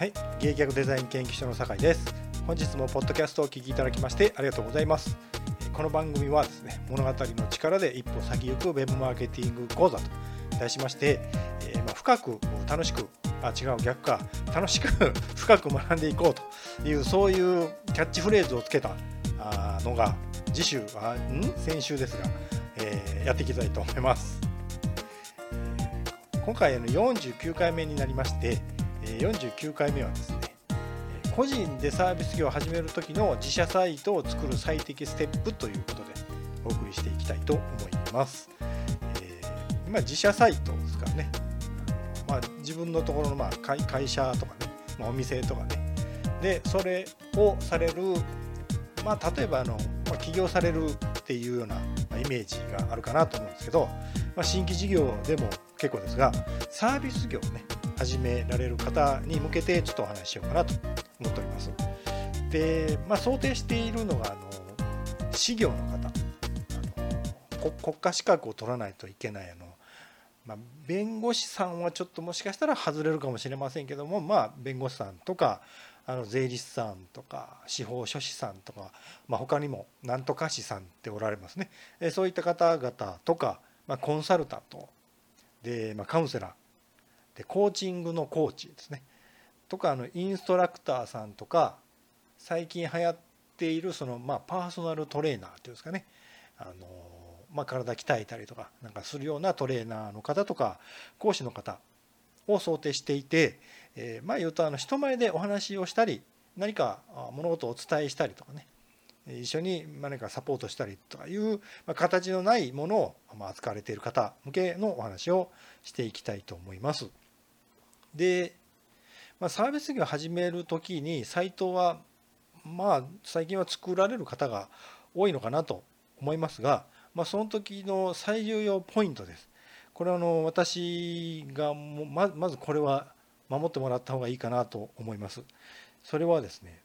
はい、芸脚デザイン研究所の酒井です。本日もポッドキャストをお聞きいただきましてありがとうございます。この番組はですね、物語の力で一歩先行くウェブマーケティング講座と題しまして、えーまあ、深く楽しく、あ違う逆か、楽しく 深く学んでいこうというそういうキャッチフレーズをつけたあのが次週あん？先週ですが、えーやっていきたいと思います。今回の49回目になりまして、49回目はですね個人でサービス業を始める時の自社サイトを作る最適ステップということでお送りしていきたいと思います。えー今自社サイトですからね、まあ、自分のところのまあ会社とかね、まあ、お店とかねでそれをされる、まあ、例えばあの、まあ、起業されるっていうようなイメージがあるかなと思うんですけど、まあ、新規事業でも結構ですがサービス業ね始められる方に向けてちょっとお話ししようかなと思っております。で、まあ、想定しているのがあの事業の方あの国家資格を取らないといけないあの、まあ、弁護士さんはちょっともしかしたら外れるかもしれませんけども、まあ、弁護士さんとかあの税理士さんとか司法書士さんとか、まあ、他にもなんとか士さんっておられますね。えそういった方々とか、まあ、コンサルタントで、まあ、カウンセラーコーチングのコーチですね。とかあのインストラクターさんとか最近流行っているその、まあ、パーソナルトレーナーっていうんですかね。あの、まあ、体鍛えたりとかなんかするようなトレーナーの方とか講師の方を想定していて、えまあ言うとあの人前でお話をしたり何か物事をお伝えしたりとかね。一緒に何かサポートしたりとかいう、形のないものを扱われている方向けのお話をしていきたいと思います。で、まあ、サービス業を始める時にサイトはまあ最近は作られる方が多いのかなと思いますが、まあ、その時の最重要ポイントです。これはあの私がもままずこれは守ってもらった方がいいかなと思います。それはですね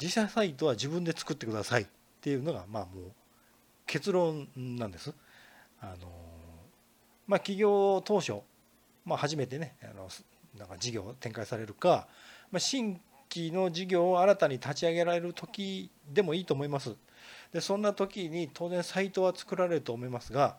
自社サイトは自分で作ってくださいっていうのがまあもう結論なんです。あのまあ、起業当初、まあ、初めてねあのなんか事業を展開されるか、まあ、新規の事業を新たに立ち上げられる時でもいいと思います。でそんな時に当然サイトは作られると思いますが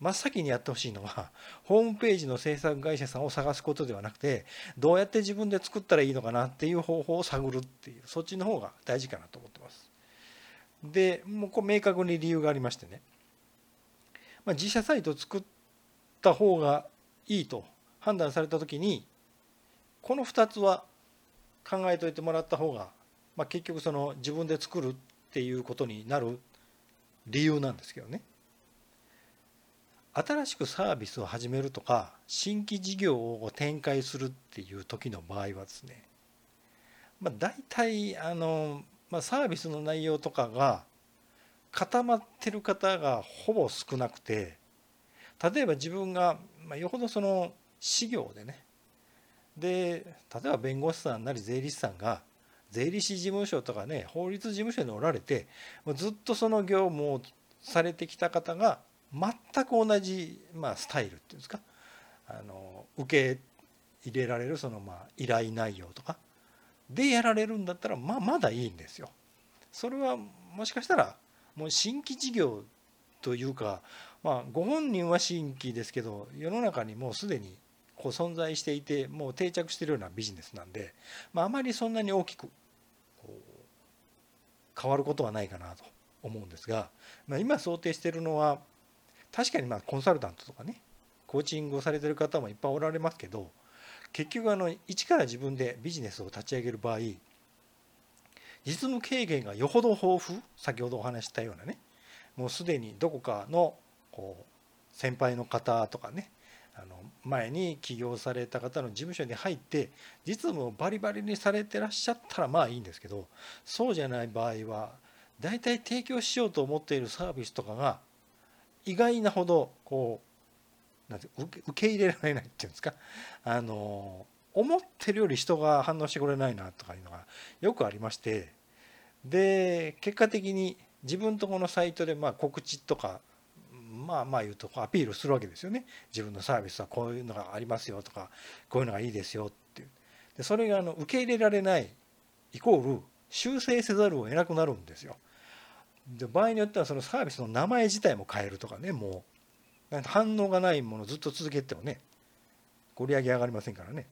真っ先にやってほしいのはホームページの制作会社さんを探すことではなくてどうやって自分で作ったらいいのかなっていう方法を探るっていうそっちの方が大事かなと思ってます。でもうこれ明確に理由がありましてね、まあ、自社サイトを作った方がいいと判断された時にこの2つは考えておいてもらった方が、まあ、結局その自分で作るっていうことになる理由なんですけどね。新しくサービスを始めるとか新規事業を展開するっていう時の場合はですね、まあ、大体あの、まあ、サービスの内容とかが固まってる方がほぼ少なくて例えば自分が、まあ、よほどその事業でね。で例えば弁護士さんなり税理士さんが税理士事務所とかね法律事務所におられてずっとその業務をされてきた方が全く同じ、まあ、スタイルっていうんですか。あの受け入れられるそのまあ依頼内容とか。でやられるんだったらまあまだいいんですよ。それはもしかしたらもう新規事業というか、まあ、ご本人は新規ですけど世の中にもうすでにこう存在していてもう定着しているようなビジネスなんで、まあ、あまりそんなに大きく変わることはないかなと思うんですが、まあ、今想定しているのは確かにまあコンサルタントとかねコーチングをされてる方もいっぱいおられますけど結局あの一から自分でビジネスを立ち上げる場合実務経験がよほど豊富先ほどお話したようなねもうすでにどこかのこう先輩の方とかね前に起業された方の事務所に入って実務をバリバリにされてらっしゃったらまあいいんですけどそうじゃない場合は大体提供しようと思っているサービスとかが意外なほどこうなんて受け入れられないっていうんですか？あの思ってるより人が反応してくれないなとかいうのがよくありましてで結果的に自分とこのサイトでまあ告知とかまあまあ言うとアピールするわけですよね自分のサービスはこういうのがありますよとかこういうのがいいですよっていうでそれがあの受け入れられないイコール修正せざるを得なくなるんですよ。で場合によってはそのサービスの名前自体も変えるとかねもう反応がないものずっと続けてもね売り上げ上がりませんからね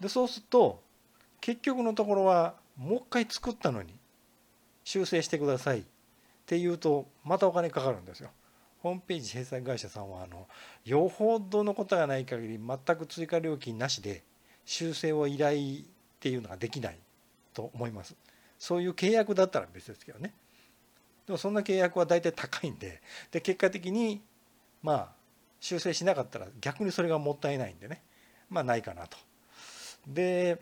でそうすると結局のところはもう一回作ったのに修正してくださいっていうとまたお金かかるんですよ。ホームページ制作会社さんはあのよほどのことがない限り全く追加料金なしで修正を依頼っていうのができないと思います。そういう契約だったら別ですけどね。でもそんな契約は大体高いんでで結果的にまあ修正しなかったら逆にそれがもったいないんでねまあないかなと。で、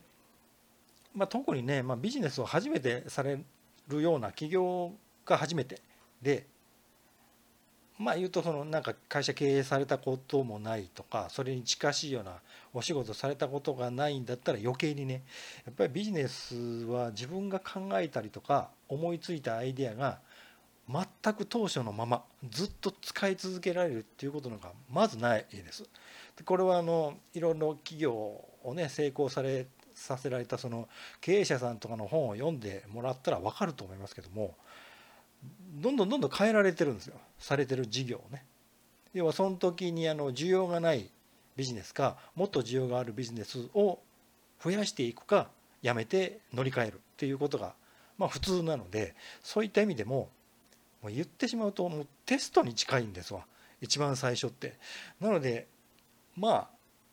まあ、特にね、まあ、ビジネスを初めてされるような企業が初めてでまあ言うとそのなんか会社経営されたこともないとかそれに近しいようなお仕事されたことがないんだったら余計にねやっぱりビジネスは自分が考えたりとか思いついたアイデアが全く当初のままずっと使い続けられるっていうことのがまずないです。これはあのいろいろ企業をね成功されさせられたその経営者さんとかの本を読んでもらったら分かると思いますけどもどんどんどんどん変えられてるんですよされてる事業ね。要はその時にあの需要がないビジネスかもっと需要があるビジネスを増やしていくかやめて乗り換えるっていうことがまあ普通なのでそういった意味でももう言ってしまうともうテストに近いんですわ一番最初って。なのでまあ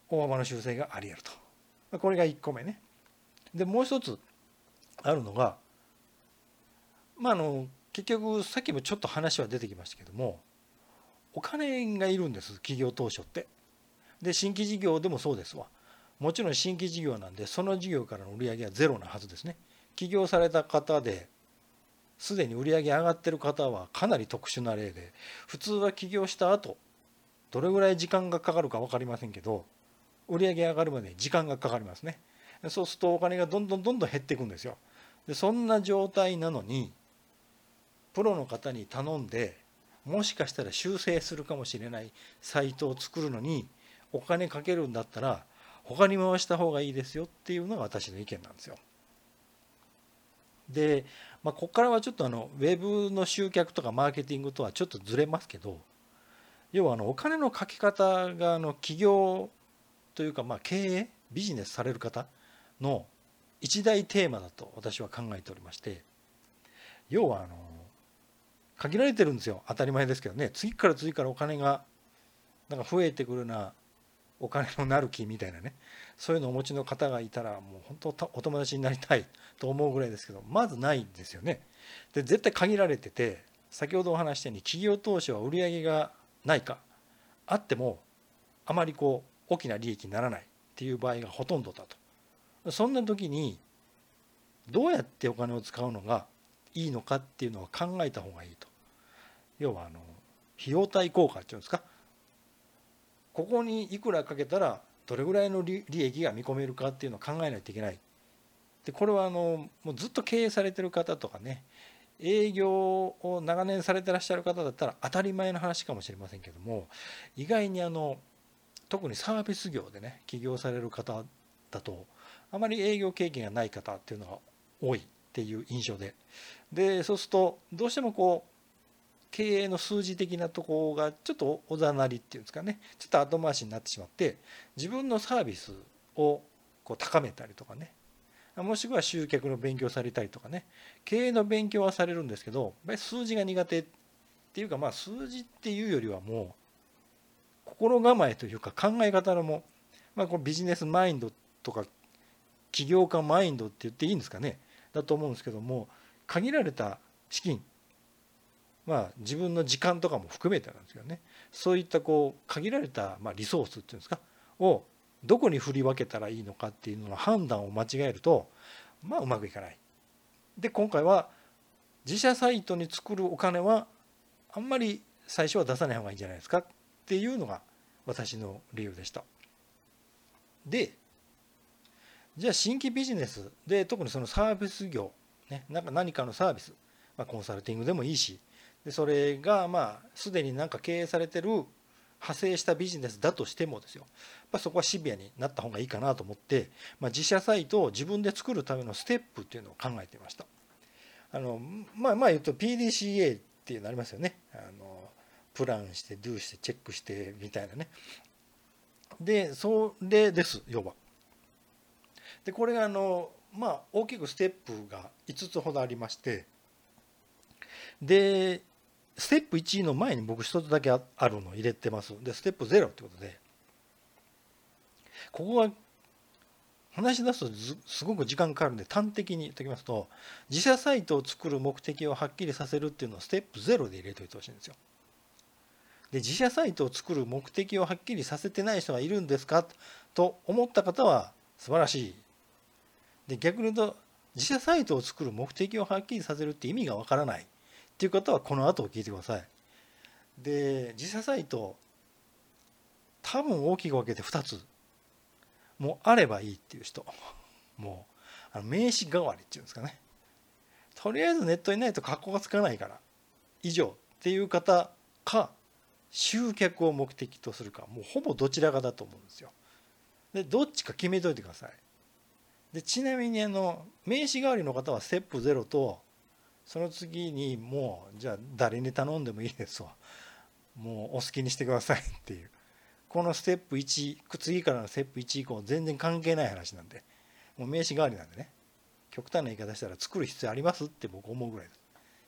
大幅な修正があり得ると。これが1個目ね。でもう一つあるのがまああの結局さっきもちょっと話は出てきましたけどもお金がいるんです企業当初って。で新規事業でもそうですわ。もちろん新規事業なんでその事業からの売り上げはゼロなはずですね。起業された方ですでに売り上げ上がってる方はかなり特殊な例で普通は起業した後どれぐらい時間がかかるか分かりませんけど売り上げ上がるまで時間がかかりますねそうするとお金がどんどんどんどん減っていくんですよでそんな状態なのにプロの方に頼んでもしかしたら修正するかもしれないサイトを作るのにお金かけるんだったら他に回した方がいいですよっていうのが私の意見なんですよ。でまあ、ここからはちょっとあのウェブの集客とかマーケティングとはちょっとずれますけど要はあのお金のかけ方があの企業というかまあ経営ビジネスされる方の一大テーマだと私は考えておりまして要はあの限られてるんですよ当たり前ですけどね次から次からお金がなんか増えてくるなお金のなる木みたいなねそういうのをお持ちの方がいたらもう本当お友達になりたいと思うぐらいですけどまずないんですよね。で絶対限られてて先ほどお話したように企業投資は売り上げがないかあってもあまりこう大きな利益にならないっていう場合がほとんどだと。そんな時にどうやってお金を使うのがいいのかっていうのを考えた方がいいと。要はあの費用対効果っていうんですか？ここにいくらかけたらどれぐらいの利益が見込めるかっていうのを考えないといけない。でこれはあのもうずっと経営されてる方とかね営業を長年されてらっしゃる方だったら当たり前の話かもしれませんけども意外にあの特にサービス業でね起業される方だとあまり営業経験がない方っていうのが多いっていう印象ででそうするとどうしてもこう経営の数字的なとこがちょっとおざなりっていうんですかね。ちょっと後回しになってしまって自分のサービスをこう高めたりとかね。もしくは集客の勉強されたりとかね。経営の勉強はされるんですけどやっぱり数字が苦手っていうかまあ数字っていうよりはもう心構えというか考え方のも、まあ、このビジネスマインドとか起業家マインドって言っていいんですかね。だと思うんですけども限られた資金まあ、自分の時間とかも含めてなんですけどねそういったこう限られたまリソースっていうんですかをどこに振り分けたらいいのかっていうのの判断を間違えるとまあうまくいかない。で今回は自社サイトに作るお金はあんまり最初は出さない方がいいんじゃないですかっていうのが私の理由でした。でじゃあ新規ビジネスで特にそのサービス業、ね、なんか何かのサービス、まあ、コンサルティングでもいいしでそれがまあすでになんか経営されてる派生したビジネスだとしてもですよ。まそこはシビアになった方がいいかなと思って、まあ、自社サイトを自分で作るためのステップっていうのを考えていました。あのまあまあ言うと PDCA っていうのありますよね。あのプランしてドゥしてチェックしてみたいなね。でそれです要は。でこれがあのまあ大きくステップが5つほどありまして。でステップ1の前に僕1つだけあるのを入れてますでステップ0ってことでここは話し出すとすごく時間かかるんで端的に言っておきますと自社サイトを作る目的をはっきりさせるっていうのをステップ0で入れておいてほしいんですよ。で自社サイトを作る目的をはっきりさせてない人がいるんですか？と思った方は素晴らしい。で逆に言うと自社サイトを作る目的をはっきりさせるって意味がわからないっていう方はこの後を聞いてください。で自社サイト多分大きく分けて2つもうあればいいっていう人もうあの名刺代わりっていうんですかねとりあえずネットにないと格好がつかないから以上っていう方か集客を目的とするかもうほぼどちらかだと思うんですよ。でどっちか決めといてください。でちなみにあの名刺代わりの方はステップ0とその次にもうじゃあ誰に頼んでもいいですわ。もうお好きにしてくださいっていう。このステップ1次からのステップ1以降全然関係ない話なんで。もう名刺代わりなんでね。極端な言い方したら作る必要ありますって僕思うぐらいです。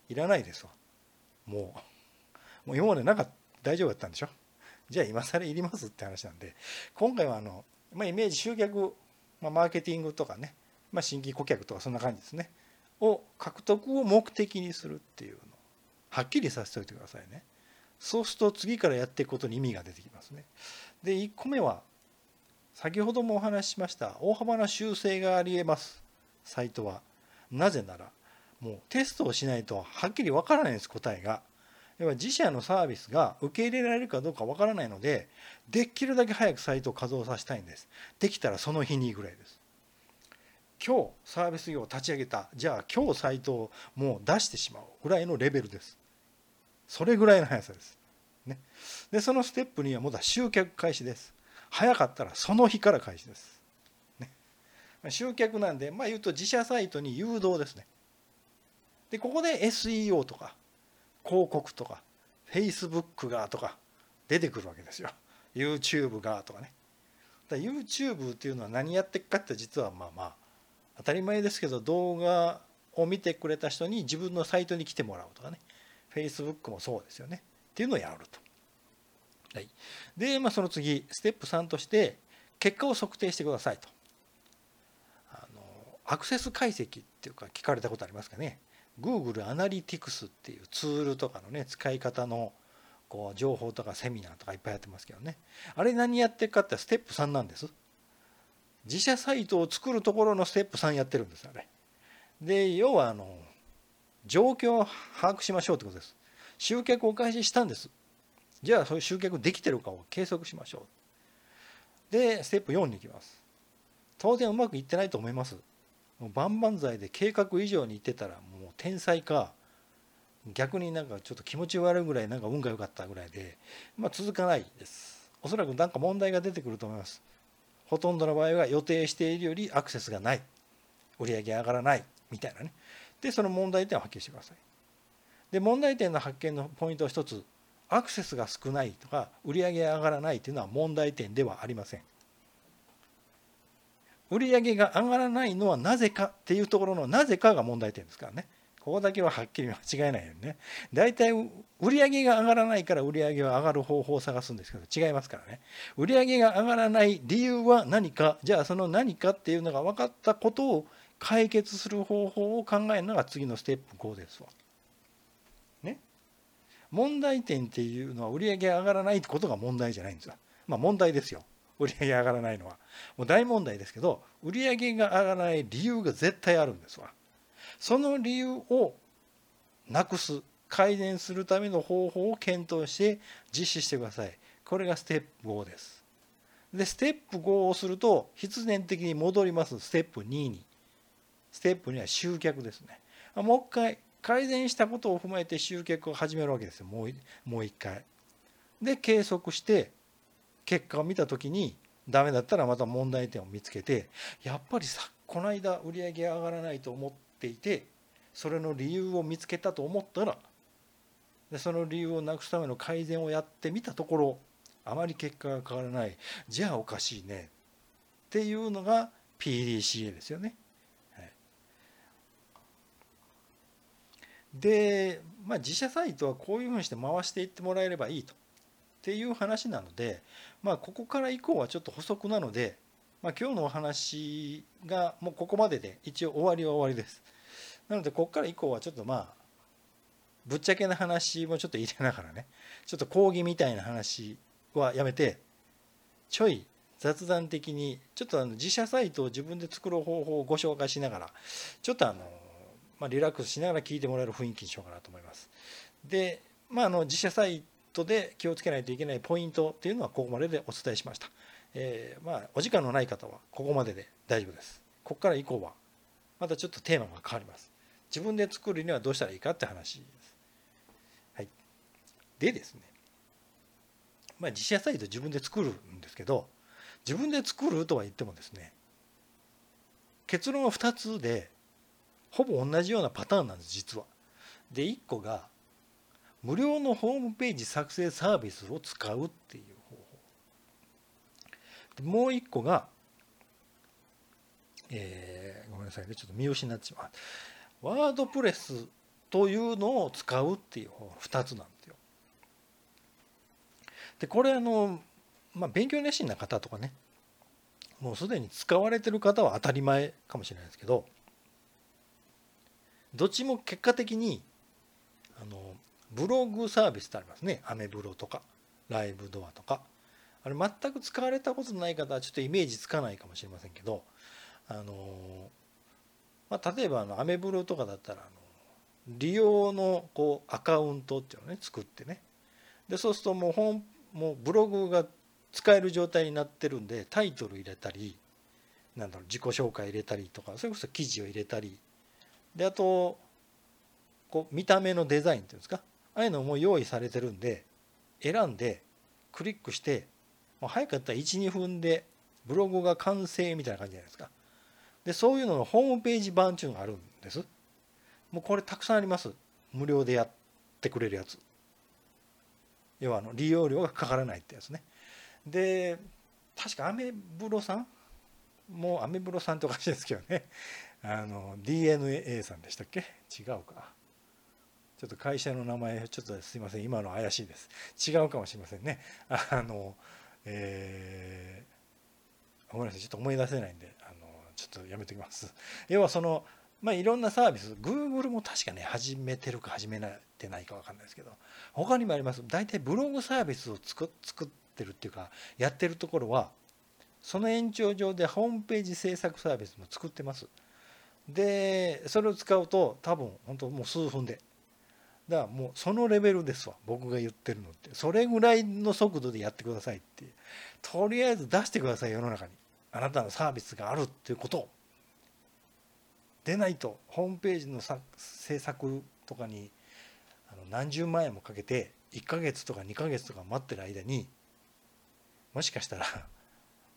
いらないですわ。もう。もう今までなんか大丈夫だったんでしょ。じゃあ今更いりますって話なんで。今回はあの、まあ、イメージ集客、まあ、マーケティングとかね、まあ、新規顧客とかそんな感じですね。を獲得を目的にするっていうの。はっきりさせておいてくださいね。そうすると次からやっていくことに意味が出てきますね。で1個目は先ほどもお話ししました大幅な修正がありえます。サイトは。なぜならもうテストをしないとはっきりわからないんです答えが。要は自社のサービスが受け入れられるかどうかわからないのでできるだけ早くサイトを稼働させたいんです。できたらその日にぐらいです。今日サービス業を立ち上げたじゃあ今日サイトをもう出してしまうぐらいのレベルです。それぐらいの速さです、ね、でそのステップにはまだ集客開始です。早かったらその日から開始です、ね、集客なんでまあ言うと自社サイトに誘導ですね。でここで SEO とか広告とか Facebook がとか出てくるわけですよ。YouTube がとかね。だ YouTube っていうのは何やってっかって実はまあまあ当たり前ですけど動画を見てくれた人に自分のサイトに来てもらうとかね。Facebook もそうですよね。っていうのをやると。はい、で、まあ、その次ステップ3として結果を測定してくださいと。あのアクセス解析っていうか聞かれたことありますかね。Google アナリティクスっていうツールとかのね使い方のこう情報とかセミナーとかいっぱいやってますけどね。あれ何やってるかってステップ3なんです。自社サイトを作るところのステップ3やってるんですあれで要はあの状況を把握しましょうってことです。集客を開始したんです。じゃあそういう集客できてるかを計測しましょう。でステップ4に行きます。当然うまくいってないと思います。もう万々歳で計画以上にいってたらもう天才か逆になんかちょっと気持ち悪いぐらいなんか運が良かったぐらいで、まあ、続かないです。おそらく何か問題が出てくると思います。ほとんどの場合は予定しているよりアクセスがない。売上上がらない。みたいなね。でその問題点を発見してください。で問題点の発見のポイント一つ。アクセスが少ないとか売上上がらないというのは問題点ではありません。売上が上がらないのはなぜかっていうところのなぜかが問題点ですからね。ここだけははっきり間違えないようにね大体売上が上がらないから売上は上がる方法を探すんですけど違いますからね売上が上がらない理由は何か？じゃあその何かっていうのが分かったことを解決する方法を考えるのが次のステップ5ですわ。ね？問題点っていうのは売上が上がらないってことが問題じゃないんですよ。まあ問題ですよ。売り上げ上がらないのはもう大問題ですけど売り上げが上がらない理由が絶対あるんですわその理由をなくす改善するための方法を検討して実施してください。これがステップ5です。でステップ5をすると必然的に戻ります。ステップ2に。ステップ2は集客ですね。もう一回改善したことを踏まえて集客を始めるわけですよ。もうもう一回。で計測して結果を見た時にダメだったらまた問題点を見つけてやっぱりさこの間売り上げ上がらないと思ってていてそれの理由を見つけたと思ったらでその理由をなくすための改善をやってみたところあまり結果が変わらないじゃあおかしいねっていうのが PDCA ですよね。はい、で、まあ、自社サイトはこういうふうにして回していってもらえればいいとっていう話なので、まあ、ここから以降はちょっと補足なので、まあ、今日のお話がもうここまでで一応終わりは終わりです。なのでここから以降はちょっとまあぶっちゃけな話もちょっと入れながらねちょっと講義みたいな話はやめてちょい雑談的にちょっとあの自社サイトを自分で作る方法をご紹介しながらちょっとあの、まあ、リラックスしながら聞いてもらえる雰囲気にしようかなと思います。で、まあ、あの自社サイトで気をつけないといけないポイントっていうのはここまででお伝えしました。えー、まあお時間のない方はここまでで大丈夫です。ここから以降はまたちょっとテーマが変わります。自分で作るにはどうしたらいいかって話です。はい。でですね、まあ自社サイト自分で作るんですけど、自分で作るとは言ってもですね結論は2つでほぼ同じようなパターンなんです実は。で1個が無料のホームページ作成サービスを使うっていう。もう1個が、えー、ごめんなさいねちょっと見失ってしまう。ワードプレスというのを使うっていう方法2つなんですよ。でこれあのまあ、勉強熱心な方とかねもうすでに使われてる方は当たり前かもしれないですけどどっちも結果的にあのブログサービスってありますねアメブロとかライブドアとかあれ全く使われたことない方はちょっとイメージつかないかもしれませんけどあの、まあ、例えばあのアメブロとかだったらあの利用のこうアカウントっていうのをね作ってね。でそうするともう本もうブログが使える状態になってるんでタイトル入れたりなんだろう自己紹介入れたりとかそれこそ記事を入れたり。であとこう見た目のデザインっていうんですか。ああいうのも用意されてるんで選んでクリックしてもう早かったら12分でブログが完成みたいな感じじゃないですか。でそういうののホームページ版っていうのがあるんです。もうこれたくさんあります。無料でやってくれるやつ。要はあの利用料がかからないってやつね。で確かアメブロさん？もうアメブロさんっておかしいですけどね。あの DNA さんでしたっけ？違うか。ちょっと会社の名前ちょっとすいません。今の怪しいです。違うかもしれませんね。あのえー、ごめんなさいちょっと思い出せないんであのちょっとやめておきます。要はそのまあいろんなサービス Google も確かね始めてるか始めてないか分かんないですけど他にもあります。大体ブログサービスを作作ってるっていうかやってるところはその延長上でホームページ制作サービスも作ってます。でそれを使うと多分本当もう数分でだからもうそのレベルですわ。僕が言ってるのって。それぐらいの速度でやってくださいって。とりあえず出してください世の中に。あなたのサービスがあるっていうことを。でないとホームページの制作とかにあの何十万円もかけて1ヶ月とか2ヶ月とか待ってる間にもしかしたら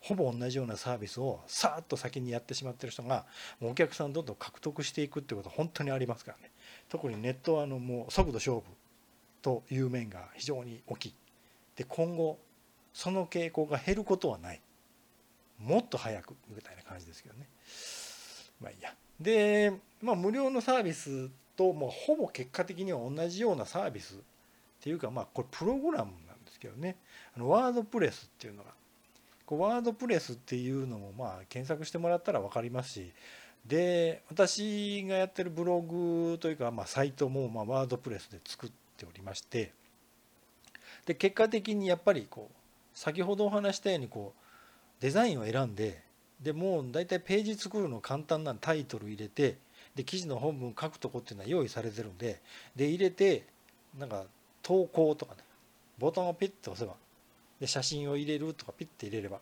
ほぼ同じようなサービスをさーっと先にやってしまってる人がもうお客さんどんどん獲得していくってことは本当にありますからね。特にネットはあのもう速度勝負という面が非常に大きい。で今後その傾向が減ることはない。もっと早くみたいな感じですけどね。まあいいや。で、まあ、無料のサービスともうほぼ結果的には同じようなサービスっていうかまあこれプログラムなんですけどね。あのワードプレスっていうのが。ワードプレスっていうのもまあ検索してもらったら分かりますしで私がやってるブログというかまあサイトもまあワードプレスで作っておりましてで結果的にやっぱりこう先ほどお話したようにこうデザインを選んででもう大体ページ作るの簡単なタイトル入れてで記事の本文書くとこっていうのは用意されてるんでで入れてなんか投稿とかねボタンをピッと押せばで写真を入れるとかピッて入れれば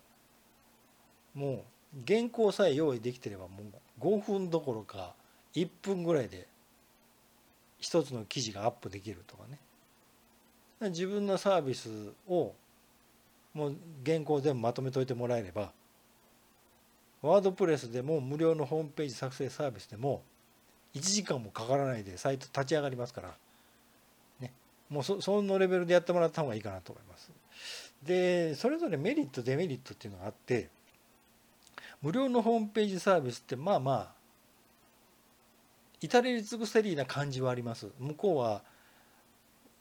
もう原稿さえ用意できてればもう5分どころか1分ぐらいで一つの記事がアップできるとかね自分のサービスをもう原稿全部まとめといてもらえればワードプレスでも無料のホームページ作成サービスでも1時間もかからないでサイト立ち上がりますから、ね、もうそそのレベルでやってもらった方がいいかなと思います。でそれぞれメリットデメリットっていうのがあって無料のホームページサービスってまあまあ至れり尽くせりな感じはあります。向こうは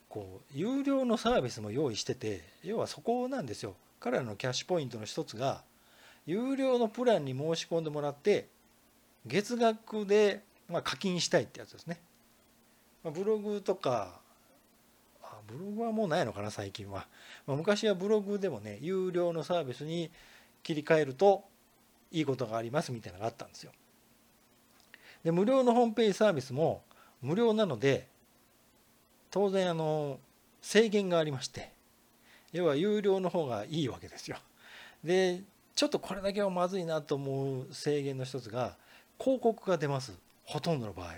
こう有料のサービスも用意してて要はそこなんですよ。彼らのキャッシュポイントの一つが有料のプランに申し込んでもらって月額でま課金したいってやつですね。ブログとかブログはもうないのかな最近は、ま、昔はブログでもね有料のサービスに切り替えるといいことがありますみたいなのがあったんですよ。で無料のホームページサービスも無料なので当然あの制限がありまして要は有料の方がいいわけですよ。でちょっとこれだけはまずいなと思う制限の一つが広告が出ます。ほとんどの場合。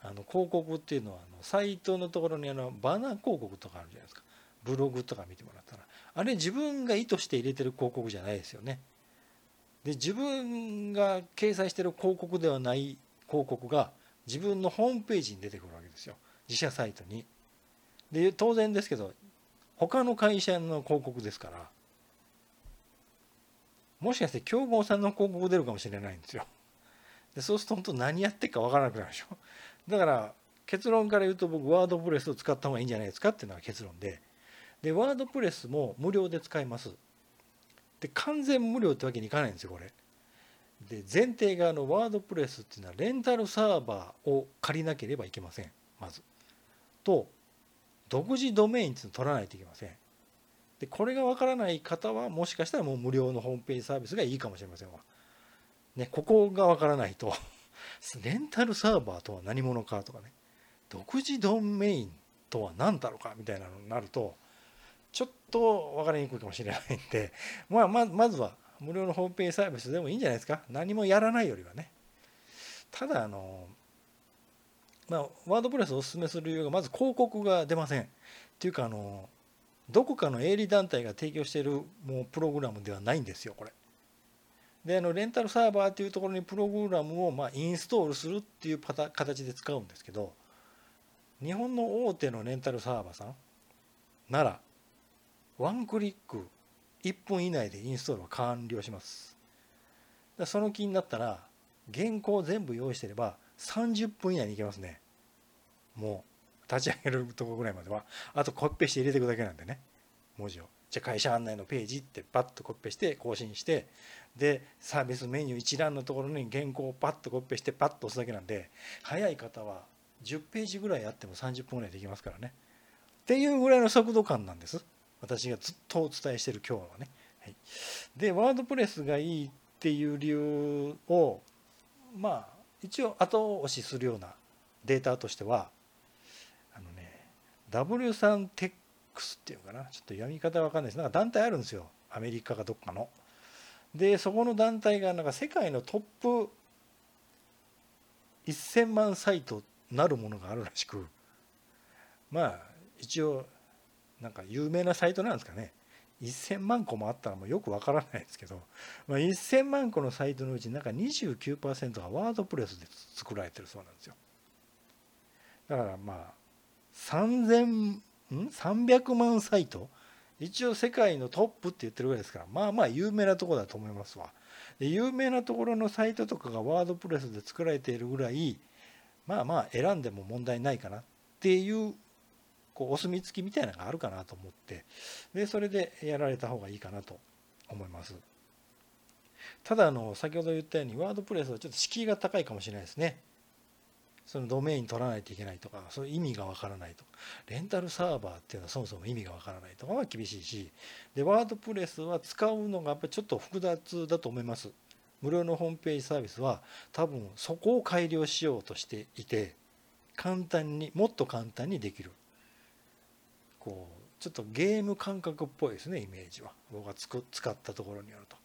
あの広告っていうのはあのサイトのところにあのバナー広告とかあるじゃないですか。ブログとか見てもらったら。あれ自分が意図して入れてる広告じゃないですよね。で自分が掲載している広告ではない広告が自分のホームページに出てくるわけですよ。自社サイトに。で当然ですけど他の会社の広告ですからもしかして競合さんの広告出るかもしれないんですよ。でそうすると本当何やってるか分からなくなるでしょ。だから結論から言うと僕ワードプレスを使った方がいいんじゃないですかっていうのが結論で。でワードプレスも無料で使えます。で完全無料ってわけにいかないんですよこれ。で前提があのワードプレスっていうのはレンタルサーバーを借りなければいけません。まず。と独自ドメインっていうのを取らないといけません。でこれがわからない方はもしかしたらもう無料のホームページサービスがいいかもしれませんわ。ねここがわからないと。レンタルサーバーとは何者かとかね。独自ドメインとは何だろうかみたいなのになるとちょっと分かりにくいかもしれないんで、まあ、ままずは無料のホームページサービスでもいいんじゃないですか。何もやらないよりはね。ただあのまあワードプレスをおすすめする理由がまず広告が出ません。っていうかあのどこかの営利団体が提供しているもうプログラムではないんですよこれ。であのレンタルサーバーっていうところにプログラムをまあインストールするっていうパタ形で使うんですけど日本の大手のレンタルサーバーさんならワンクリック1分以内でインストールは完了します。その気になったら原稿全部用意してれば30分以内にいけますね。もう立ち上げるとこぐらいまでは。あとコピペして入れていくだけなんでね。文字を。じゃあ会社案内のページってパッとコピペして更新してでサービスメニュー一覧のところに原稿をパッとコピペしてパッと押すだけなんで早い方は10ページぐらいやっても30分ぐらいできますからね。っていうぐらいの速度感なんです。私がずっとお伝えしてる今日はね。はい、でワードプレスがいいっていう理由をまあ一応後押しするようなデータとしてはあのね W3 テックスっていうかな。ちょっと読み方わかんないです。なんか団体あるんですよ。アメリカかどっかの。でそこの団体がなんか世界のトップ1000万サイトなるものがあるらしく。まあ一応なんか有名なサイトなんですかね。1000万個もあったらもうよくわからないですけど、まあ、1000万個のサイトのうちなんか29%がワードプレスで作られてるそうなんですよ。だからまあ3000ん？300万サイト？一応世界のトップって言ってるぐらいですからまあまあ有名なとこだと思いますわ。で有名なところのサイトとかがワードプレスで作られているぐらいまあまあ選んでも問題ないかなっていうこうお墨付きみたいなのがあるかなと思ってでそれでやられた方がいいかなと思います。ただあの先ほど言ったようにワードプレスはちょっと敷居が高いかもしれないですね。そのドメイン取らないといけないとかそういう意味がわからないとかレンタルサーバーっていうのはそもそも意味がわからないとかは厳しいしでワードプレスは使うのがやっぱりちょっと複雑だと思います。無料のホームページサービスは多分そこを改良しようとしていて簡単にもっと簡単にできる。こうちょっとゲーム感覚っぽいですねイメージは僕がつく使ったところによると。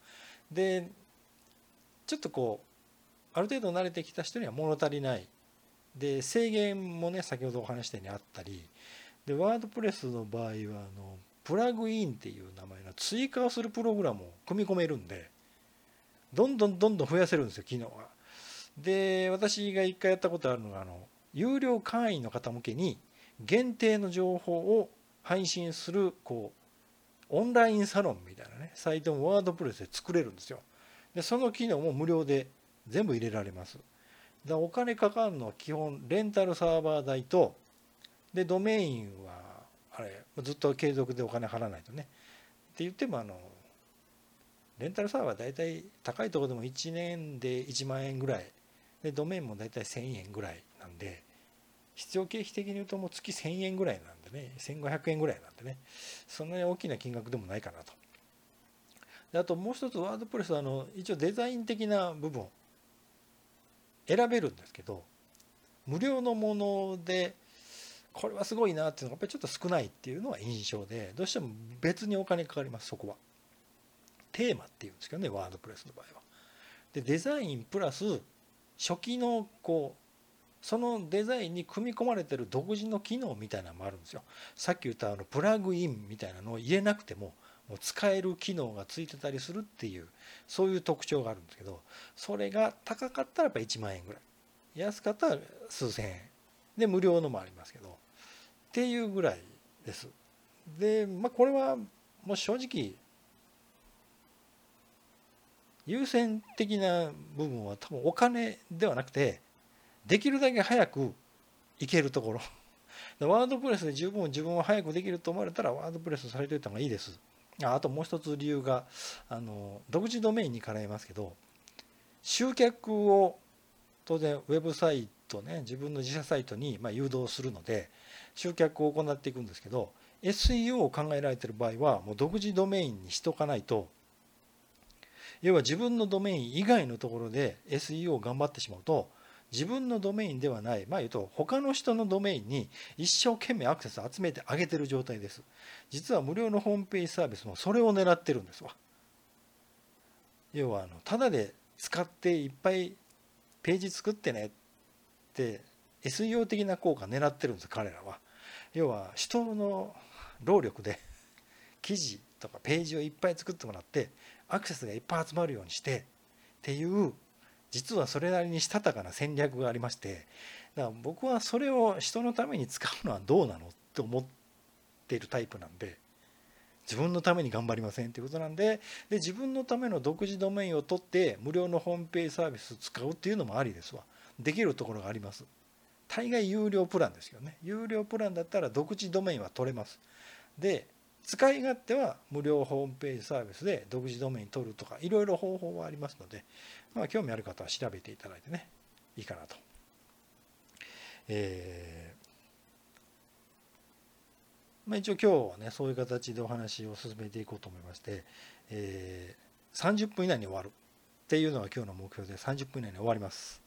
でちょっとこうある程度慣れてきた人には物足りないで制限もね先ほどお話したようにあったりでワードプレスの場合はあのプラグインっていう名前の追加をするプログラムを組み込めるんでどんどんどんどん増やせるんですよ機能が。で私が一回やったことあるのがあの有料会員の方向けに限定の情報を配信するこうオンラインサロンみたいなねサイトもワードプレスで作れるんですよ。でその機能も無料で全部入れられます。だお金かかるのは基本レンタルサーバー代とでドメインはあれずっと継続でお金払わないとねって言ってもあのレンタルサーバー大体高いところでも1年で1万円ぐらいでドメインも大体1000円ぐらいなんで必要経費的に言うともう月1000円ぐらいなんでね1500円ぐらいなんでねそんなに大きな金額でもないかなと。であともう一つワードプレスはあの一応デザイン的な部分選べるんですけど無料のものでこれはすごいなっていうのがやっぱりちょっと少ないっていうのは印象でどうしても別にお金かかりますそこは。テーマっていうんですけどねワードプレスの場合は。でデザインプラス初期のこうそのデザインに組み込まれてる独自の機能みたいなのもあるんですよ。さっき言ったあのプラグインみたいなのを入れなくてももう使える機能がついてたりするっていうそういう特徴があるんですけどそれが高かったらやっぱ1万円ぐらい。安かったら数千円。で無料のもありますけど。っていうぐらいです。でまあこれはもう正直優先的な部分は多分お金ではなくてできるだけ早くいけるところ。ワードプレスで十分自分は早くできると思われたらワードプレスされておいた方がいいです。あともう一つ理由があの独自ドメインに絡みますけど集客を当然ウェブサイトね自分の自社サイトにま誘導するので集客を行っていくんですけど SEO を考えられてる場合はもう独自ドメインにしとかないと要は自分のドメイン以外のところで SEO を頑張ってしまうと自分のドメインではない。まあ言うと他の人のドメインに一生懸命アクセスを集めてあげてる状態です。実は無料のホームページサービスもそれを狙ってるんですわ。要はあのただで使っていっぱいページ作ってねって SEO 的な効果狙ってるんです彼らは。要は人の労力で記事とかページをいっぱい作ってもらってアクセスがいっぱい集まるようにしてっていう実はそれなりにしたたかな戦略がありましてだから僕はそれを人のために使うのはどうなのって思っているタイプなんで自分のために頑張りませんっていうことなんでで自分のための独自ドメインを取って無料のホームページサービスを使うっていうのもありですわ。できるところがあります。大概有料プランですよね。有料プランだったら独自ドメインは取れます。で使い勝手は無料ホームページサービスで独自ドメイン取るとかいろいろ方法はありますので、まあ、興味ある方は調べていただいてねいいかなと。えーまあ、一応今日はねそういう形でお話を進めていこうと思いまして、えー、30分以内に終わるっていうのが今日の目標で30分以内に終わります。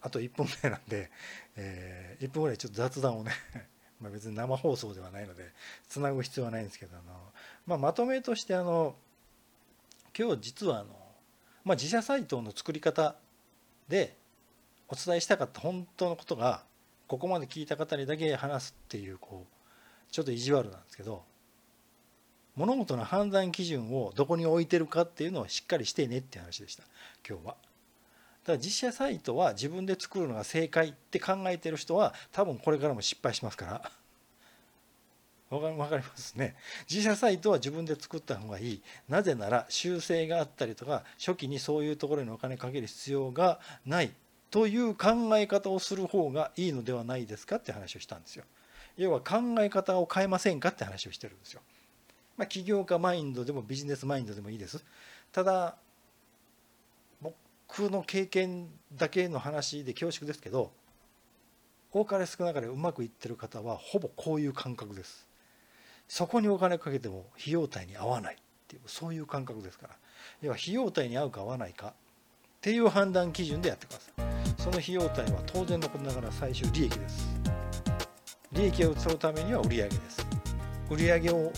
あと1分ぐらいなんで、えー、1分ぐらいちょっと雑談をねまあ別に生放送ではないのでつなぐ必要はないんですけどあの、まあ、まとめとしてあの今日実はあの、まあ、自社サイトの作り方でお伝えしたかった本当のことがここまで聞いた方にだけ話すっていうこうちょっと意地悪なんですけど物事の判断基準をどこに置いてるかっていうのをしっかりしてねっていう話でした今日は。だから実写サイトは自分で作るのが正解って考えてる人は多分これからも失敗しますから。分かりますね。自社サイトは自分で作った方がいい。なぜなら修正があったりとか初期にそういうところにお金かける必要がない。という考え方をする方がいいのではないですかって話をしたんですよ。要は考え方を変えませんかって話をしてるんですよ。まあ起業家マインドでもビジネスマインドでもいいです。ただ僕の経験だけの話で恐縮ですけど多かれ少なかれうまくいってる方はほぼこういう感覚です。そこにお金かけても費用対に合わないっていうそういう感覚ですから。要は費用対に合うか合わないかっていう判断基準でやってください。その費用対は当然のことながら最終利益です。利益を取るためには売上です。売上を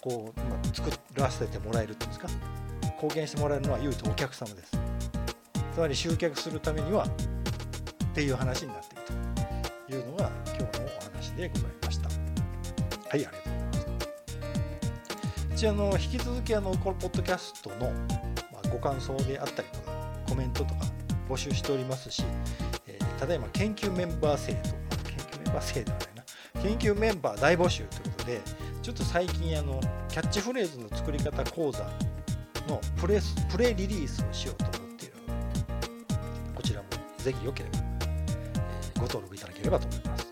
こう作らせてもらえるっていうんですか。貢献してもらえるのは唯一お客様です。つまり集客するためにはっていう話になっているというのが今日のお話でございました。はいありがとうございます一応あの引き続きあのこのポッドキャストの、まあ、ご感想であったりとかコメントとか募集しておりますし、えー、ただいま研究メンバー制度、研究メンバー制度じゃないな研究メンバー大募集ということでちょっと最近あのキャッチフレーズの作り方講座のプレスプレリリースをしようとぜひよければ、えー、ご登録いただければと思います。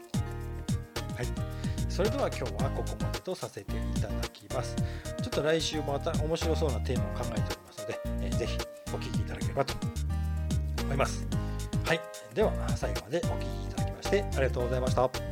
はい。それでは今日はここまでとさせていただきます。ちょっと来週また面白そうなテーマを考えておりますので、えー、ぜひお聴きいただければと思います。はい。では最後までお聴きいただきましてありがとうございました。